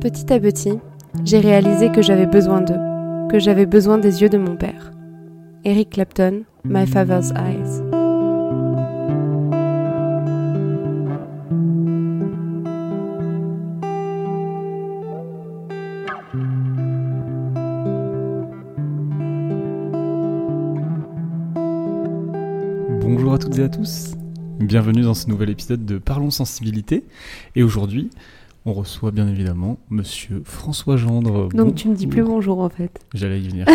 Petit à petit, j'ai réalisé que j'avais besoin d'eux, que j'avais besoin des yeux de mon père. Eric Clapton, My Father's Eyes. Bonjour à toutes et à tous, bienvenue dans ce nouvel épisode de Parlons Sensibilité. Et aujourd'hui, on reçoit bien évidemment Monsieur François Gendre. Donc tu me dis plus bonjour en fait. J'allais y venir.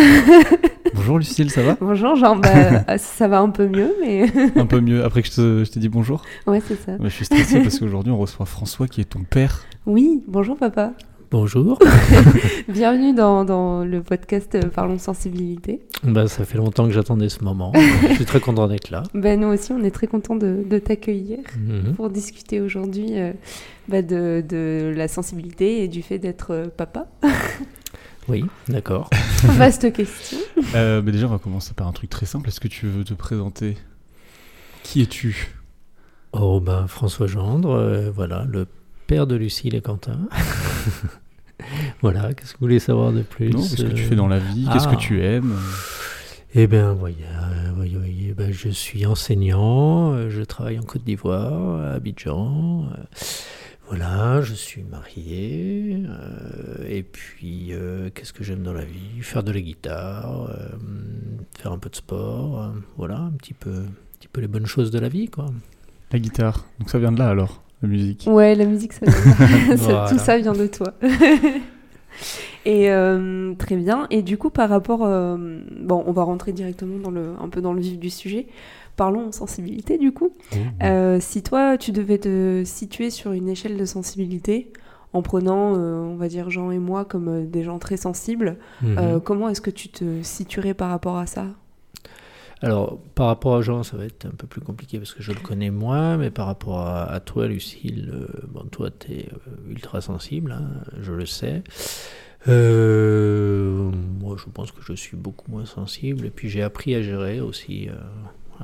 bonjour Lucille, ça va? Bonjour Jean, bah, ça va un peu mieux mais... Un peu mieux après que je te- je t'ai dit bonjour? Ouais c'est ça. Je suis stressé parce qu'aujourd'hui on reçoit François qui est ton père. Oui, bonjour papa. Bonjour. Bienvenue dans, dans le podcast euh, Parlons Sensibilité. bah, ça fait longtemps que j'attendais ce moment. Je suis très content d'être là. Ben, nous aussi on est très contents de, de t'accueillir Mhm. pour discuter aujourd'hui euh, bah, de, de la sensibilité et du fait d'être euh, papa. Oui, d'accord. Vaste question. Euh, mais déjà on va commencer par un truc très simple. Est-ce que tu veux te présenter? Qui es-tu? Oh, ben, François Gendre, euh, voilà, le père de Lucille et Quentin. voilà, qu'est-ce que vous voulez savoir de plus Non, Qu'est-ce que tu Euh, fais dans la vie Qu'est-ce que ah. tu aimes? Eh bien, voyez, voyez, voyez, ben, je suis enseignant, euh, je travaille en Côte d'Ivoire, à Abidjan. euh, voilà, je suis marié. euh, et puis, euh, qu'est-ce que j'aime dans la vie? Faire de la guitare, euh, faire un peu de sport. voilà, un petit peu, un petit peu les bonnes choses de la vie, quoi. La guitare. Donc ça vient de là alors, la musique. Ouais, la musique, ça vient. Ça- Voilà. Tout ça vient de toi. Et euh, très bien. Et du coup, par rapport, euh, bon, on va rentrer directement dans le, un peu dans le vif du sujet. Parlons sensibilité, du coup. Euh, si toi, tu devais te situer sur une échelle de sensibilité, en prenant, on va dire Jean et moi comme des gens très sensibles, euh, comment est-ce que tu te situerais par rapport à ça? Alors, par rapport à Jean, ça va être un peu plus compliqué parce que je le connais moins, mais par rapport à, toi, Lucille, euh, bon, toi, tu es ultra sensible, hein, je le sais. Euh, moi, je pense que je suis beaucoup moins sensible, et puis j'ai appris à gérer aussi, euh,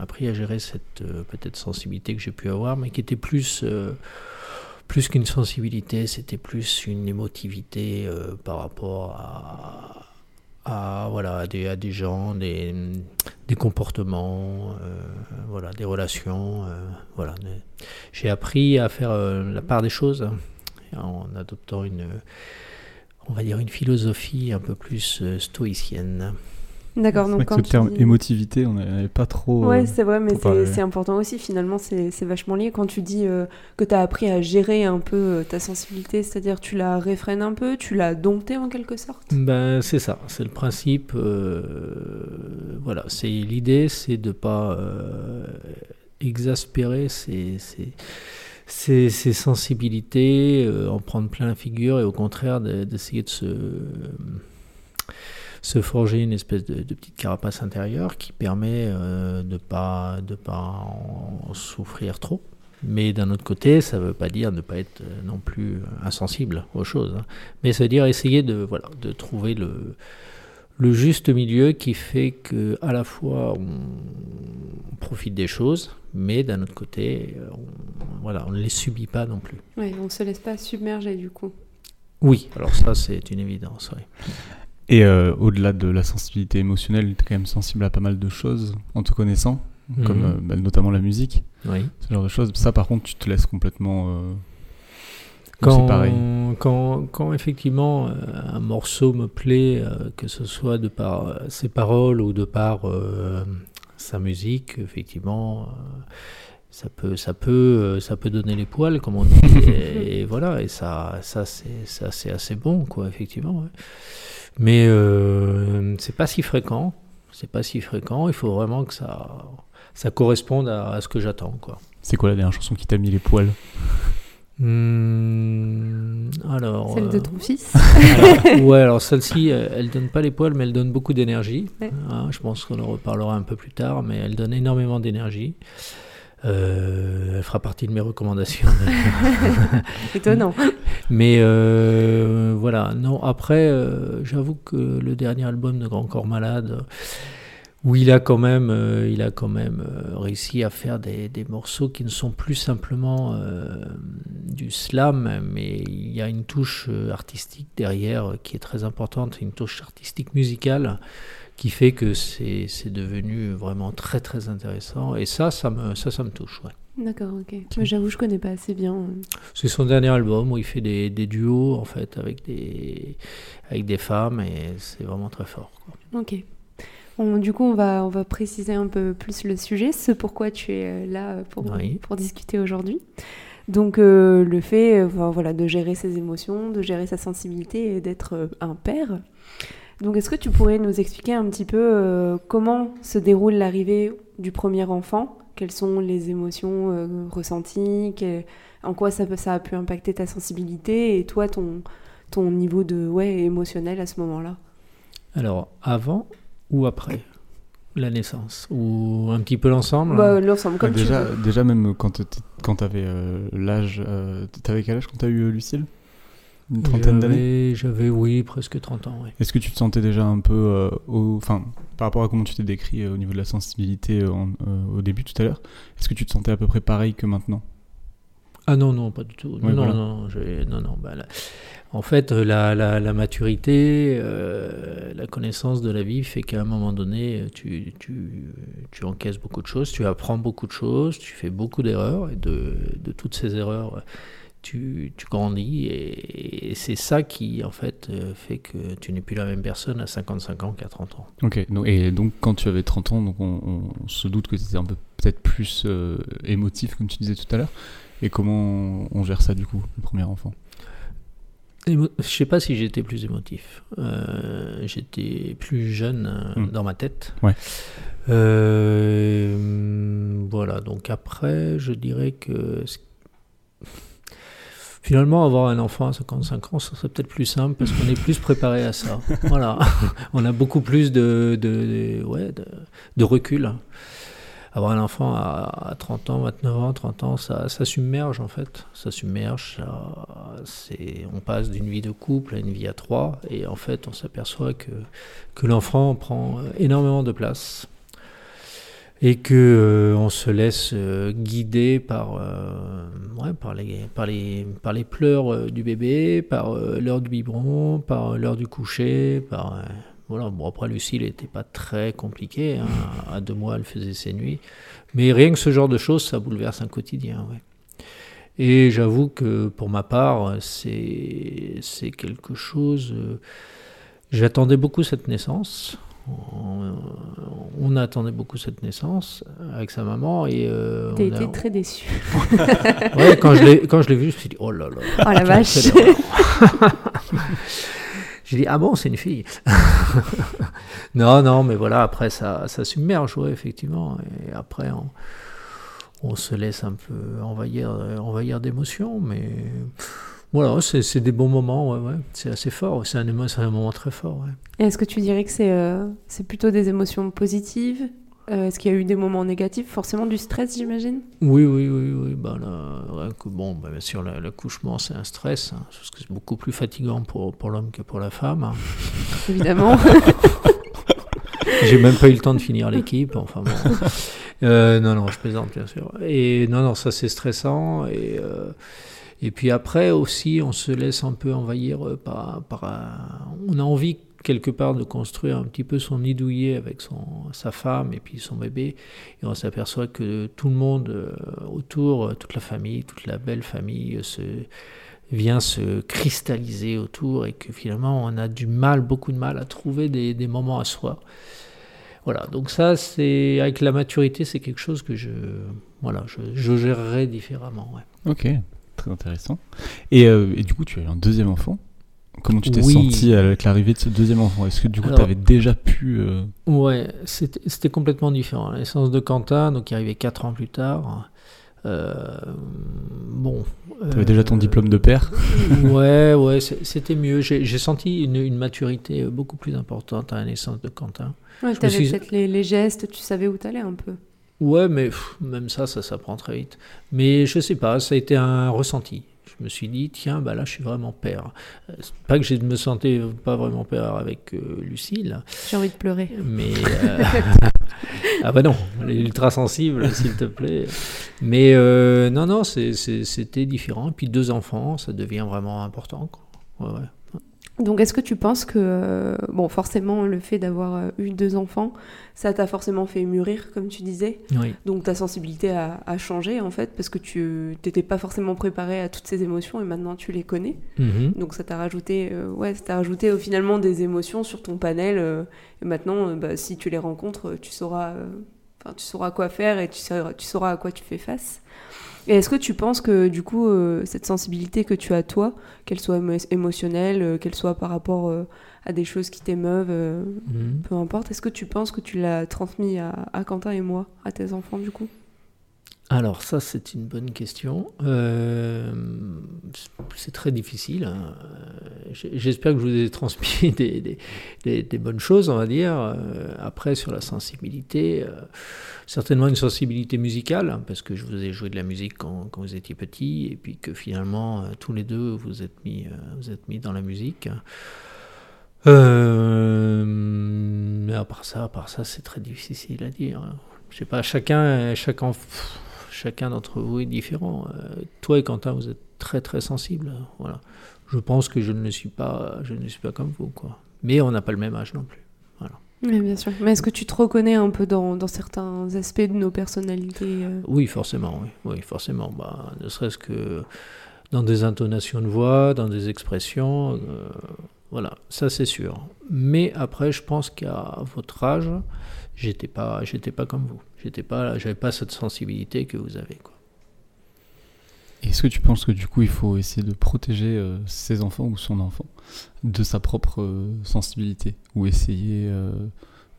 appris à gérer cette euh, peut-être sensibilité que j'ai pu avoir, mais qui était plus. euh, qu'une sensibilité, c'était plus une émotivité euh, par rapport à, à, voilà, à, des, à des gens, des, des comportements, euh, voilà, des relations. euh, voilà. J'ai appris à faire euh, la part des choses en adoptant une, on va dire, une philosophie un peu plus stoïcienne. D'accord, C'est donc vrai que quand ce terme dis- émotivité, on n'avait pas trop. Ouais, euh, c'est vrai, mais c'est important aussi. Finalement, c'est c'est vachement lié. Quand tu dis euh, que tu as appris à gérer un peu euh, ta sensibilité, c'est-à-dire tu la réfrènes un peu, tu l'as domptée en quelque sorte? Ben, c'est ça, c'est le principe. euh, voilà, c'est l'idée, c'est de pas euh, exaspérer ses, ses- ses- ses sensibilités, euh, en prendre plein la figure, et au contraire de- d'essayer de se se forger une espèce de, de petite carapace intérieure qui permet euh, de pas de pas en souffrir trop. Mais d'un autre côté, ça ne veut pas dire ne pas être euh, non plus insensible aux choses. hein. Mais ça veut dire essayer de, voilà, de trouver le, le juste milieu qui fait que à la fois on, profite des choses, mais d'un autre côté, euh, on, voilà, on ne les subit pas non plus. Ouais, on se laisse pas submerger du coup. Oui, alors ça c'est une évidence. oui. Et euh, au-delà de la sensibilité émotionnelle, tu es quand même sensible à pas mal de choses en te connaissant, comme Mhm. euh, bah, notamment la musique, Oui. ce genre de choses. Ça, par contre, tu te laisses complètement. euh, Quand, pareil. Quand, quand effectivement euh, un morceau me plaît, que ce soit de par ses paroles ou de par sa musique, effectivement, ça peut, ça peut, euh, ça peut donner les poils, comme on dit. et, et voilà, et ça, ça c'est, ça c'est assez bon, quoi, effectivement. ouais. Mais euh, c'est pas si fréquent. C'est pas si fréquent. Il faut vraiment que ça, ça corresponde à, à ce que j'attends, quoi. C'est quoi la dernière chanson qui t'a mis les poils? Hmm, alors. Celle de euh, ton fils. alors, ouais, alors celle-ci, euh, elle donne pas les poils, mais elle donne beaucoup d'énergie. Ouais. Hein, je pense qu'on en reparlera un peu plus tard, mais elle donne énormément d'énergie. Euh, elle fera partie de mes recommandations. Étonnant. mais euh, voilà, non, après, euh, j'avoue que le dernier album de Grand Corps Malade, où il a quand même, il a quand même réussi à faire des, des, morceaux qui ne sont plus simplement du slam, mais il y a une touche artistique derrière qui est très importante, une touche artistique musicale qui fait que c'est devenu vraiment très très intéressant. Et ça, ça me, ça, ça me touche. Ouais. D'accord, ok. J'avoue, je connais pas assez bien. C'est son dernier album où il fait des, des, duos en fait avec des, avec des femmes et c'est vraiment très fort. Quoi. Ok du coup, on va, on va préciser un peu plus le sujet, ce pourquoi tu es euh, là euh, pour, pour discuter aujourd'hui. Donc, euh, le fait voilà, de gérer ses émotions, de gérer sa sensibilité et d'être un père. Donc, est-ce que tu pourrais nous expliquer un petit peu comment se déroule l'arrivée du premier enfant? Quelles sont les émotions ressenties? En quoi ça, ça a pu impacter ta sensibilité et toi, ton, ton niveau de ouais, émotionnel à ce moment-là? Alors, avant, ou après la naissance? Ou un petit peu l'ensemble? Bah, L'ensemble, comme déjà, tu veux. Déjà, même quand tu avais euh, l'âge. Euh, tu avais quel âge quand tu as eu euh, Lucille? Une trentaine d'années J'avais, oui, presque 30 ans. Est-ce que tu te sentais déjà un peu. Enfin, par rapport à comment tu t'es décrit au niveau de la sensibilité au début tout à l'heure, est-ce que tu te sentais à peu près pareil que maintenant? Ah non, non, pas du tout. non, non, non, non, non, bah, en fait, euh, la, maturité, euh, la connaissance de la vie fait qu'à un moment donné, tu, tu, encaisses beaucoup de choses, tu apprends beaucoup de choses, tu fais beaucoup d'erreurs, et de, toutes ces erreurs, tu, grandis, et, c'est ça qui, en fait, euh, fait que tu n'es plus la même personne à 55 ans qu'à 30 ans. Ok, et donc quand tu avais 30 ans, donc on, se doute que tu étais un peu peut-être plus émotif, comme tu disais tout à l'heure. Et comment on gère ça du coup, le premier enfant? Je sais pas si j'étais plus émotif. Euh, j'étais plus jeune euh, hmm. dans ma tête. Ouais. Euh, voilà, donc après, je dirais que finalement, avoir un enfant à 55 ans, ça serait peut-être plus simple parce qu'on est plus préparé à ça. voilà, on a beaucoup plus de, de, ouais, de recul avoir un enfant à, 30 ans, 29 ans, 30 ans, ça, ça submerge en fait. Ça submerge. c'est, on passe d'une vie de couple à une vie à trois. Et en fait, on s'aperçoit que, que l'enfant prend énormément de place. Et que euh, on se laisse euh, guider par, euh, ouais, par, les, par, les, par les pleurs du bébé, par l'heure du biberon, par l'heure du coucher, par voilà, bon, après, Lucille n'était pas très compliquée. Hein. À deux mois, elle faisait ses nuits. Mais rien que ce genre de choses, ça bouleverse un quotidien. Ouais. Et j'avoue que pour ma part, c'est quelque chose. J'attendais beaucoup cette naissance. On, attendait beaucoup cette naissance avec sa maman et euh, t'as été très déçu. ouais, quand je l'ai quand je l'ai vu, je me suis dit oh là là. Oh la vache. J'ai dit, ah bon, c'est une fille. non, non, mais voilà, après, ça, ça submerge, ouais, effectivement. Et après, on, on se laisse un peu envahir, envahir d'émotions, mais voilà, c'est des bons moments, ouais, ouais. c'est assez fort, c'est un, un, moment très fort. Ouais. Est-ce que tu dirais que c'est euh, plutôt des émotions positives? Euh, Est-ce qu'il y a eu des moments négatifs? Forcément du stress, j'imagine? Oui, oui, oui. oui. Ben, là, bon, ben, bien sûr, l'accouchement, c'est un stress, hein, parce que c'est beaucoup plus fatigant pour, pour l'homme que pour la femme. Hein. Évidemment. J'ai même pas eu le temps de finir l'équipe. Enfin bon. Euh, non, non, je plaisante, bien sûr. Et non, non, ça c'est stressant. Et, euh, et puis après aussi, on se laisse un peu envahir par. par on a envie quelque part de construire un petit peu son nid douillet avec son, sa femme et puis son bébé. Et on s'aperçoit que tout le monde euh, autour, euh, toute la famille, toute la belle famille euh, se, vient se cristalliser autour et que finalement on a du mal, beaucoup de mal à trouver des, des moments à soi. Voilà, donc ça, c'est avec la maturité, c'est quelque chose que je, voilà, je, gérerai différemment. Ok, très intéressant. Et, et, du coup, tu as eu un deuxième enfant Comment tu t'es senti avec l'arrivée de ce deuxième enfant? Est-ce que du coup tu avais déjà pu... Euh... Ouais, c'était complètement différent. La naissance de Quentin, donc qui arrivait 4 ans plus tard, euh, bon... Tu avais déjà ton euh, diplôme de père? Ouais, ouais, c'était mieux. J'ai senti une, une, maturité beaucoup plus importante à la naissance de Quentin. Ouais, tu avais peut-être les, les, gestes, tu savais où t'allais un peu. Ouais, mais même ça, ça s'apprend très vite. Mais je sais pas, ça a été un ressenti je me suis dit, tiens, bah là, je suis vraiment père. Euh, pas que je me sentais pas vraiment père avec euh, Lucille. J'ai envie de pleurer. Mais. Euh, ah bah non, elle est ultra sensible, s'il te plaît. Mais non, non, c'était différent. Et puis deux enfants, ça devient vraiment important. Ouais, ouais. Donc, est-ce que tu penses que, euh, bon, forcément, le fait d'avoir euh, eu deux enfants, ça t'a forcément fait mûrir, comme tu disais? Oui. Donc, ta sensibilité a, changé, en fait, parce que tu n'étais pas forcément préparé à toutes ces émotions et maintenant tu les connais. Mm-hmm. Donc, ça t'a rajouté, euh, ouais, ça t'a rajouté finalement des émotions sur ton panel. et maintenant, bah, si tu les rencontres, tu sauras, tu sauras quoi faire et tu sauras, tu sauras à quoi tu fais face. Et est-ce que tu penses que du coup, euh, cette sensibilité que tu as toi, qu'elle soit émotionnelle, euh, qu'elle soit par rapport euh, à des choses qui t'émeuvent, mhm. peu importe, est-ce que tu penses que tu l'as transmis à, à, Quentin et moi, à tes enfants du coup? Alors ça, c'est une bonne question. Euh, c'est très difficile. Hein. J'espère que je vous ai transmis des, bonnes choses, on va dire. Euh, après, sur la sensibilité, euh, certainement une sensibilité musicale, hein, parce que je vous ai joué de la musique quand, vous étiez petit, et puis que finalement, tous les deux, vous êtes mis, dans la musique. mais à part ça, à part ça, c'est très difficile à dire. Je sais pas, chacun chacun d'entre vous est différent. Euh, toi et Quentin, vous êtes très très sensibles. Voilà. Je pense que je ne suis pas, je ne suis pas comme vous, quoi. Mais on n'a pas le même âge non plus. Voilà. Oui, bien sûr. Mais est-ce que tu te reconnais un peu dans, dans certains aspects de nos personnalités euh? Oui, forcément. Oui, oui forcément. Bah, ne serait-ce que dans des intonations de voix, dans des expressions. Euh, voilà, ça c'est sûr. Mais après, je pense qu'à votre âge, j'étais pas, j'étais pas comme vous. J'étais pas, j'avais pas cette sensibilité que vous avez. Quoi. Est-ce que tu penses que du coup il faut essayer de protéger euh, ses enfants ou son enfant de sa propre euh, sensibilité? Ou essayer euh,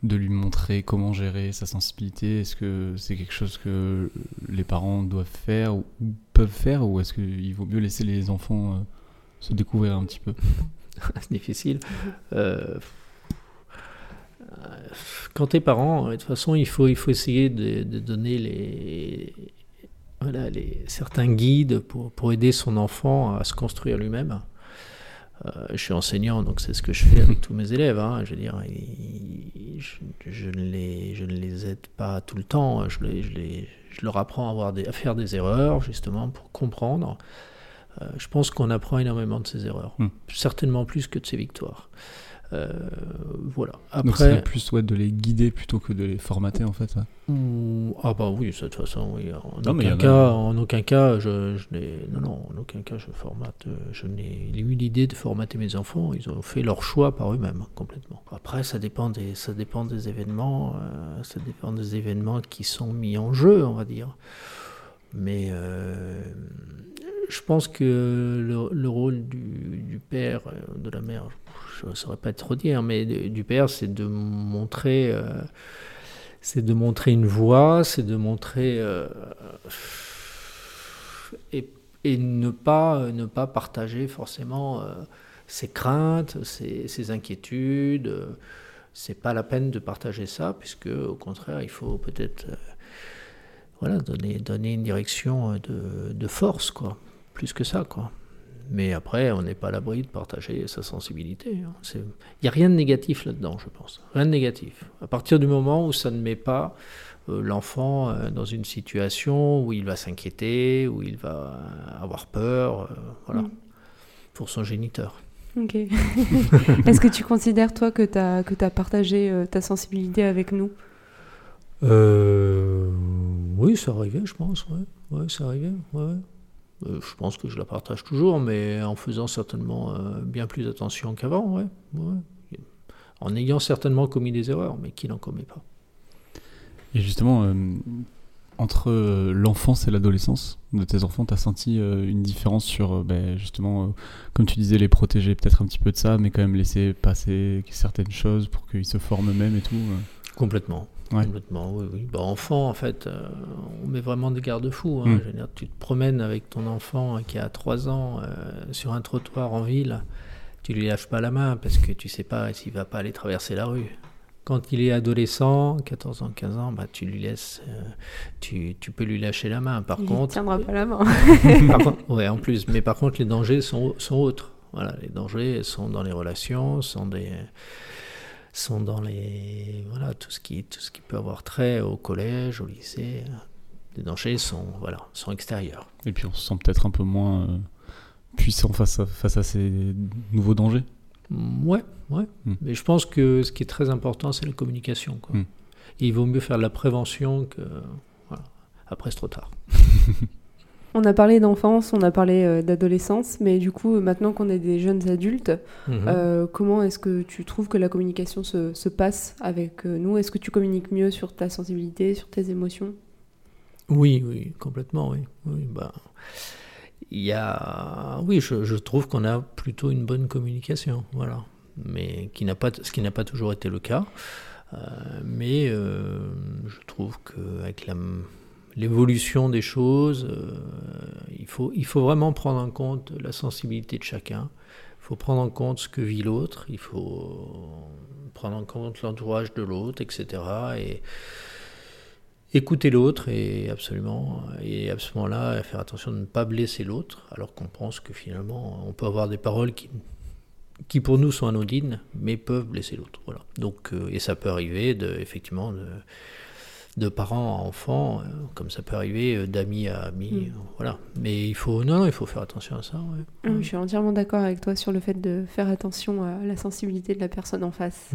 de lui montrer comment gérer sa sensibilité? Est-ce que c'est quelque chose que les parents doivent faire ou, peuvent faire? Ou est-ce qu'il vaut mieux laisser les enfants se découvrir un petit peu? C'est difficile. Quand t'es parent, de toute façon, il faut, il faut essayer de, donner les, voilà, les, certains guides pour, pour, aider son enfant à se construire lui-même. Euh, je suis enseignant, donc c'est ce que je fais avec tous mes élèves. Hein. je veux dire, je, je, ne les, je ne les aide pas tout le temps. Je, les, je, les, je leur apprends à, avoir des, à faire des erreurs, justement, pour comprendre. Euh, je pense qu'on apprend énormément de ses erreurs, hmm. certainement plus que de ses victoires. Euh, voilà. Après, Donc c'est plus ouais, de les guider plutôt que de les formater en fait. ah bah oui, de toute façon, oui. En, aucun, cas, en aucun cas, je, je non, non, en aucun cas, je formate. Je n'ai eu l'idée de formater mes enfants. Ils ont fait leur choix par eux-mêmes complètement. Après, ça dépend des, ça dépend des événements. Euh, ça dépend des événements qui sont mis en jeu, on va dire. Mais euh, je pense que le, rôle du, père, de la mère, je ne saurais pas trop dire, mais du père, c'est de montrer, euh, c'est de montrer une voie, c'est de montrer euh, et, ne pas ne pas partager forcément euh, ses craintes, ses, ses inquiétudes. c'est pas la peine de partager ça, puisque au contraire, il faut peut-être voilà donner donner une direction de, de force, quoi, plus que ça, quoi. Mais après, on n'est pas à l'abri de partager sa sensibilité. Hein. Il n'y a rien de négatif là-dedans, je pense. Rien de négatif. À partir du moment où ça ne met pas euh, l'enfant euh, dans une situation où il va s'inquiéter, où il va avoir peur, euh, voilà, mm. pour son géniteur. Ok. Est-ce que tu considères, toi, que tu as, que as partagé ta sensibilité avec nous? Oui, ça arrivait, je pense. Ouais, ouais ça arrivait. Ouais, euh, je pense que je la partage toujours, mais en faisant certainement euh, bien plus attention qu'avant, ouais, En ayant certainement commis des erreurs, mais qui n'en commet pas. Et justement, euh, entre l'enfance et l'adolescence de tes enfants, tu as senti une différence sur, ben, justement, comme tu disais, les protéger peut-être un petit peu de ça, mais quand même laisser passer certaines choses pour qu'ils se forment eux-mêmes et tout Complètement. Complètement, oui, oui. Bah, enfant, en fait, euh, on met vraiment des garde-fous. Hein. Mm. tu te promènes avec ton enfant qui a 3 ans euh, sur un trottoir en ville, tu lui lâches pas la main parce que tu sais pas s'il va pas aller traverser la rue. quand il est adolescent, 14 ans, 15 ans, bah, tu lui laisses, euh, tu, tu, peux lui lâcher la main. Par il contre, tiendra pas la main. par contre, ouais, en plus. Mais par contre, les dangers sont, sont autres. Voilà, les dangers sont dans les relations, sont des, sont dans les, voilà, tout ce qui, tout ce qui peut avoir trait au collège, au lycée. Les dangers sont, voilà, sont extérieurs. Et puis on se sent peut-être un peu moins euh, puissant face à, face à ces nouveaux dangers. Ouais, ouais. Mm. Mais je pense que ce qui est très important, c'est la communication. Quoi. Mm. Et il vaut mieux faire de la prévention que. Voilà. Après, c'est trop tard. On a parlé d'enfance, on a parlé euh, d'adolescence, mais du coup, maintenant qu'on est des jeunes adultes, Mhm. euh, comment est-ce que tu trouves que la communication se, se passe avec euh, nous? Est-ce que tu communiques mieux sur ta sensibilité, sur tes émotions? Oui, oui, complètement, oui. oui bah, y a, oui, je, je trouve qu'on a plutôt une bonne communication, voilà. Mais qui n'a pas, ce qui n'a pas toujours été le cas. Euh, mais euh, je trouve qu'avec la, l'évolution des choses, euh, il, faut, il faut vraiment prendre en compte la sensibilité de chacun. Il faut prendre en compte ce que vit l'autre. Il faut prendre en compte l'entourage de l'autre, etc. Et écouter l'autre et absolument et à ce moment-là faire attention de ne pas blesser l'autre alors qu'on pense que finalement on peut avoir des paroles qui qui pour nous sont anodines mais peuvent blesser l'autre voilà donc euh, et ça peut arriver de effectivement de, de parents à enfants euh, comme ça peut arriver euh, d'amis à amis Mm. euh, voilà mais il faut non, il faut faire attention à ça ouais. Oui, Je suis entièrement d'accord avec toi sur le fait de faire attention à la sensibilité de la personne en face.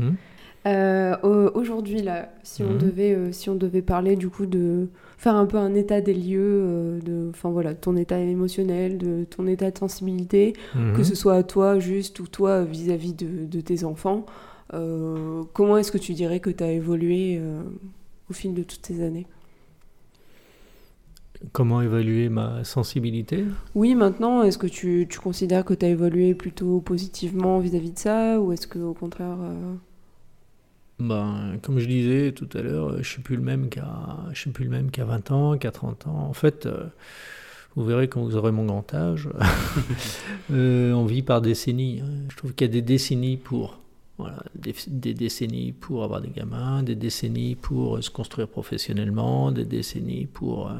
Euh, au- Aujourd'hui, là, si on devait, euh, si on devait parler du coup de faire un peu un état des lieux, euh, de, enfin voilà, ton état émotionnel, de ton état de sensibilité, que Mhm. ce soit à toi juste ou toi vis-à-vis de, de tes enfants, comment est-ce que tu dirais que tu as évolué au fil de toutes ces années comment évaluer ma sensibilité? Oui, maintenant, est-ce que tu, tu considères que tu as évolué plutôt positivement vis-à-vis de ça ou est-ce que au contraire... euh, Ben, comme je disais tout à l'heure, je suis plus le même qu'à, je suis plus le même qu'à 20 ans, qu'à 30 ans. En fait, euh, vous verrez quand vous aurez mon grand âge, euh, on vit par décennies. hein. Je trouve qu'il y a des décennies pour, voilà, des, décennies pour avoir des gamins, des décennies pour euh, se construire professionnellement, des décennies pour euh,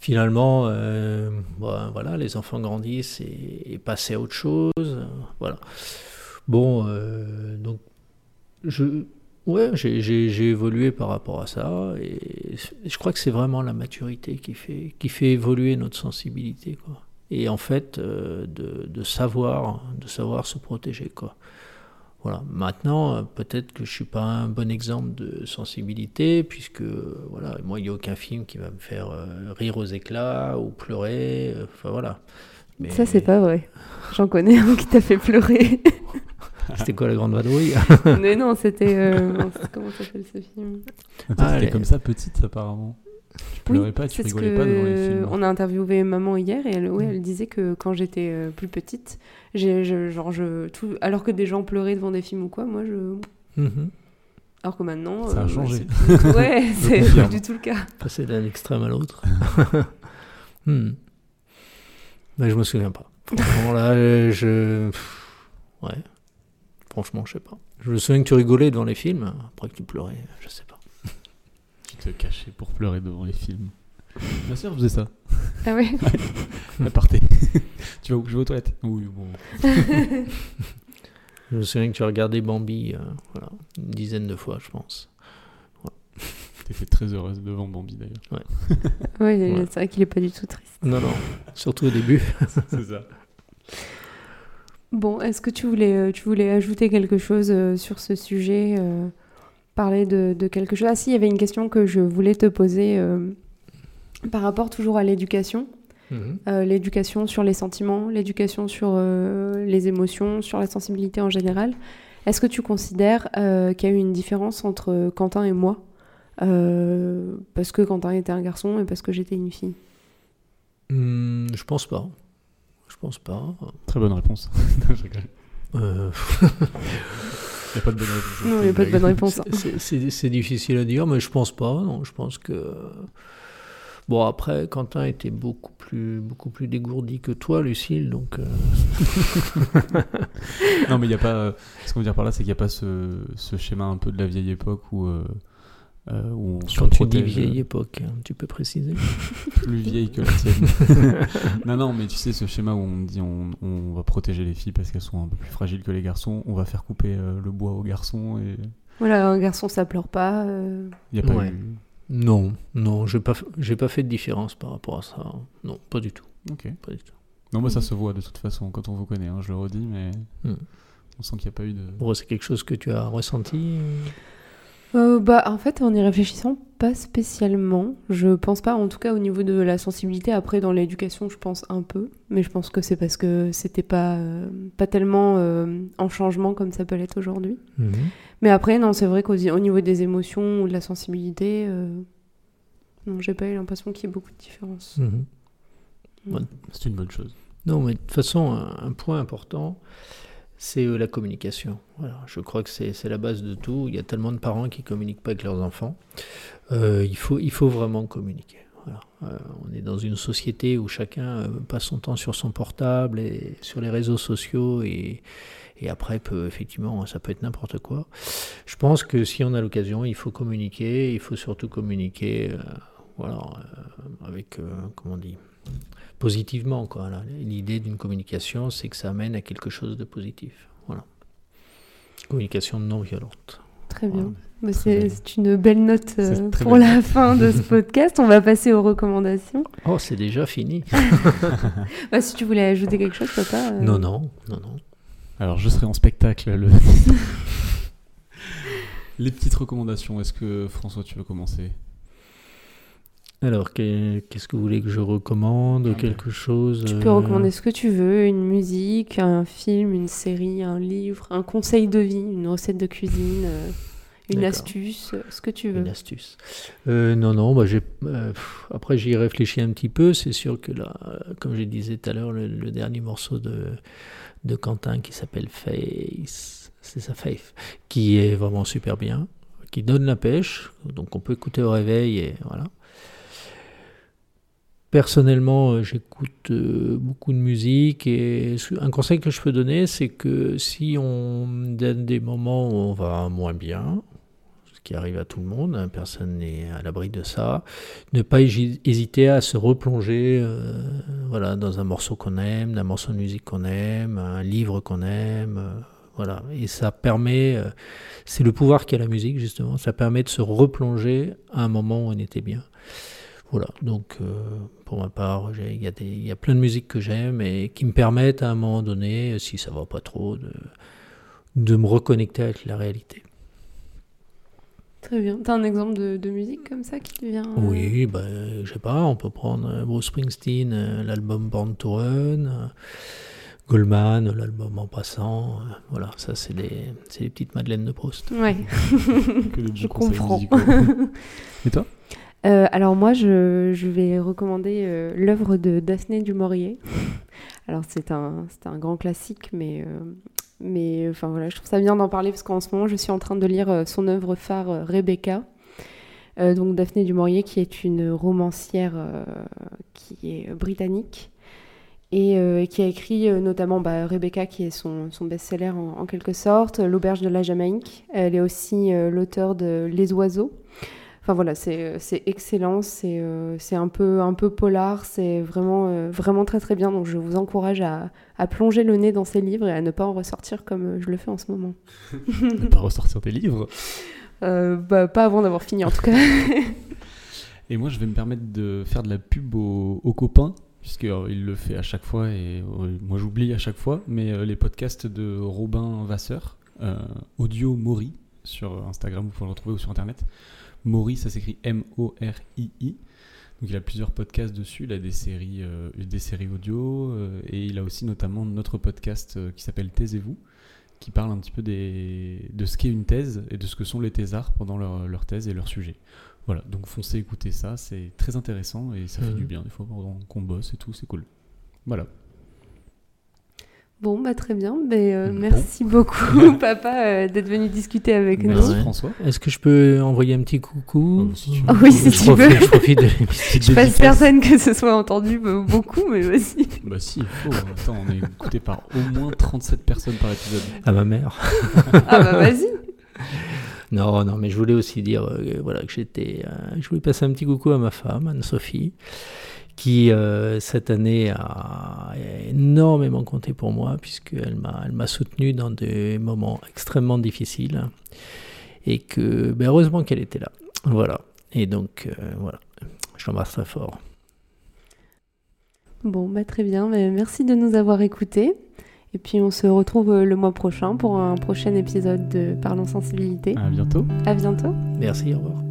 finalement, euh, ben, voilà, les enfants grandissent et, et passer à autre chose. Voilà. Bon, donc je, ouais, j'ai, évolué par rapport à ça et je crois que c'est vraiment la maturité qui fait, qui fait évoluer notre sensibilité, quoi. Et en fait, de, de savoir, de savoir se protéger, quoi. Voilà. Maintenant, euh, peut-être que je suis pas un bon exemple de sensibilité, puisque voilà, moi, il n'y a aucun film qui va me faire euh, rire aux éclats ou pleurer. euh, Enfin voilà. Mais Ça, c'est pas vrai. J'en connais un qui t'a fait pleurer. C'était quoi la grande vadrouille Mais non, c'était... euh, comment s'appelle ce film? Ah, les- comme ça petite apparemment. Tu pleurais pas, tu rigolais pas devant les films. On a interviewé maman hier et elle, ouais, Mm. elle disait que quand j'étais euh, plus petite, j'ai, je- genre je, tout, alors que des gens pleuraient devant des films ou quoi, moi je. Mhm. Alors que maintenant. Ça a euh, changé. c'est Ouais, c'est plus du tout le cas. passer d'un extrême à l'autre. Hmm. Mais je me souviens pas. Franchement, là, euh, je. Ouais. Franchement, je sais pas. Je me souviens que tu rigolais devant les films, après que tu pleurais, je sais pas. Te cachais pour pleurer devant les films. Ma soeur faisait ça. Ah ouais Elle partait. tu vas où? Je vais aux toilettes. Oui, bon. Je me souviens que tu regardais Bambi, euh, voilà, une dizaine de fois, je pense. T'étais très heureuse devant Bambi d'ailleurs. Ouais, Ouais. c'est vrai qu'il est pas du tout triste. Non, non, surtout au début. C'est ça. Bon, est-ce que tu voulais, euh, tu voulais ajouter quelque chose euh, sur ce sujet euh, Parler de, de quelque chose Ah si, il y avait une question que je voulais te poser euh, par rapport toujours à l'éducation. Mhm. Euh, l'éducation sur les sentiments, l'éducation sur euh, les émotions, sur la sensibilité en général. Est-ce que tu considères euh, qu'il y a eu une différence entre Quentin et moi Euh, Parce que Quentin était un garçon et parce que j'étais une fille? Hmm, je pense pas. Je pense pas. Très bonne réponse. Je rigole. Euh, Y a pas de bonne réponse. Non, il n'y a pas de bonne réponse. c'est difficile à dire, mais je pense pas. Non, je pense que Bon, après, Quentin était beaucoup plus, beaucoup plus dégourdi que toi, Lucille, donc... euh, Non, mais il n'y a pas. euh, Ce qu'on veut dire par là, c'est qu'il n'y a pas ce, ce schéma un peu de la vieille époque où, euh, euh, où on se Quand tu dis vieille époque, hein, tu peux préciser plus vieille que la tienne. non, non, mais tu sais, ce schéma où on dit on, on va protéger les filles parce qu'elles sont un peu plus fragiles que les garçons, on va faire couper euh, le bois aux garçons et Voilà, un garçon, ça pleure pas. euh, il n'y a pas Ouais. eu. Non, non, j'ai pas, j'ai pas fait de différence par rapport à ça. Non, pas du tout, Ok. pas du tout. Non, mais ça se voit de toute façon quand on vous connaît, hein, je le redis, mais Hmm. on sent qu'il n'y a pas eu de. Bon, c'est quelque chose que tu as ressenti Euh, bah, en fait, en y réfléchissant, pas spécialement. Je pense pas, en tout cas au niveau de la sensibilité. Après, dans l'éducation, je pense un peu, mais je pense que c'est parce que c'était pas, euh, pas tellement euh, en changement comme ça peut l'être aujourd'hui. Mais après, non, c'est vrai qu'au au niveau des émotions ou de la sensibilité, euh, non, j'ai pas eu l'impression qu'il y ait beaucoup de différence. Mhm. C'est une bonne chose. Non, mais de toute façon, un, un point important, c'est euh, la communication. Voilà, je crois que c'est la base de tout. Il y a tellement de parents qui communiquent pas avec leurs enfants. Euh, il, faut, il faut vraiment communiquer. Voilà. Euh, on est dans une société où chacun passe son temps sur son portable et sur les réseaux sociaux et, et après peut effectivement ça peut être n'importe quoi. Je pense que si on a l'occasion, il faut communiquer. Il faut surtout communiquer, voilà, avec comment on dit positivement. Quoi, là. L'idée d'une communication, c'est que ça amène à quelque chose de positif. Voilà. Communication non violente. Très bien. C'est une belle note euh, pour belle la fin de ce podcast. On va passer aux recommandations. Oh, c'est déjà fini. Bah, si tu voulais ajouter quelque chose, papa. euh, Non, non, non, non. Alors, je serai en spectacle le. Les petites recommandations, est-ce que François, tu veux commencer? Alors, que- qu'est-ce que vous voulez que je recommande Quelque chose Tu euh, peux recommander ce que tu veux, une musique, un film, une série, un livre, un conseil de vie, une recette de cuisine, euh, une astuce, euh, ce que tu veux. Une astuce. Euh, non, non, bah, j'ai, euh, après j'y ai réfléchi un petit peu. C'est sûr que là, euh, comme je disais tout à l'heure, le, le dernier morceau de, de Quentin qui s'appelle Face, c'est sa Faith, qui est vraiment super bien, qui donne la pêche. Donc on peut écouter au réveil et voilà. Personnellement, euh, j'écoute euh, beaucoup de musique et un conseil que je peux donner, c'est que si on donne des moments où on va moins bien, ce qui arrive à tout le monde, hein, personne n'est à l'abri de ça, ne pas hési- hésiter à se replonger euh, voilà, dans un morceau qu'on aime, un morceau de musique qu'on aime, un livre qu'on aime. voilà. Et ça permet, c'est le pouvoir qu'a la musique justement, ça permet de se replonger à un moment où on était bien. Voilà, donc euh, pour ma part, j'ai- il y, a des- il y a plein de musiques que j'aime et qui me permettent à un moment donné, si ça va pas trop, de, de me reconnecter avec la réalité. Très bien. T'as un exemple de, de musique comme ça qui te vient euh, Oui, ben, je sais pas, on peut prendre euh, Bruce Springsteen, l'album Born to Run, Goldman, l'album En passant, voilà, ça c'est des, c'est des petites madeleines de Proust. Ouais. Que Je comprends. musicaux. Et toi? Euh, alors moi, je, vais recommander euh, l'œuvre de Daphné du Maurier. Alors c'est un, grand classique, mais, euh, voilà, je trouve ça bien d'en parler parce qu'en ce moment, je suis en train de lire son œuvre phare Rebecca. Donc Daphné du Maurier, qui est une romancière qui est britannique et qui a écrit notamment bah, Rebecca, qui est son, best-seller en, quelque sorte, L'auberge de la Jamaïque. Elle est aussi l'auteur de Les oiseaux. Enfin voilà, c'est c'est excellent, c'est euh, c'est un peu, un peu polar, c'est vraiment, euh, vraiment très très bien. Donc je vous encourage à, à plonger le nez dans ces livres et à ne pas en ressortir comme euh, je le fais en ce moment. Ne pas ressortir tes livres. Euh, bah, pas avant d'avoir fini en tout cas. Et moi, je vais me permettre de faire de la pub aux, aux copains, puisqu'il le fait à chaque fois, et euh, moi j'oublie à chaque fois, mais euh, les podcasts de Robin Vasseur, euh, Audio Mori, sur Instagram, vous pouvez le retrouver ou sur Internet. Mori, ça s'écrit M-O-R-I-I. Donc il a plusieurs podcasts dessus, il a des séries, euh, des séries audio, euh, et il a aussi notamment notre podcast euh, qui s'appelle Taisez-vous, qui parle un petit peu des, de ce qu'est une thèse et de ce que sont les thésards pendant leur, leur thèse et leur sujet. Voilà, donc foncez écouter ça, c'est très intéressant et ça fait Mhm. du bien des fois pendant qu'on bosse et tout, c'est cool. Voilà. Bon, bah très bien. Mais, euh, merci beaucoup, papa, euh, d'être venu discuter avec Merci nous. François. Est-ce que je peux envoyer un petit coucou Oh, si tu veux. Ah oui, si je tu profite, veux. Je profite de petite Je suis pas certaine que ce soit entendu beaucoup, mais vas-y. Bah si, il faut. Attends, on est écouté par au moins 37 personnes par épisode. À ma mère. Ah bah vas-y. Non, non, mais je voulais aussi dire euh, voilà, que j'étais. euh, je voulais passer un petit coucou à ma femme, Anne-Sophie, qui euh, cette année a énormément compté pour moi, puisqu'elle m'a, elle m'a soutenu dans des moments extrêmement difficiles. Et que, ben, heureusement qu'elle était là. Voilà. Et donc, euh, voilà. Je l'embrasse très fort. Bon, bah très bien. Mais merci de nous avoir écoutés. Et puis on se retrouve euh, le mois prochain pour un prochain épisode de Parlons Sensibilité. À bientôt. À bientôt. Merci, au revoir.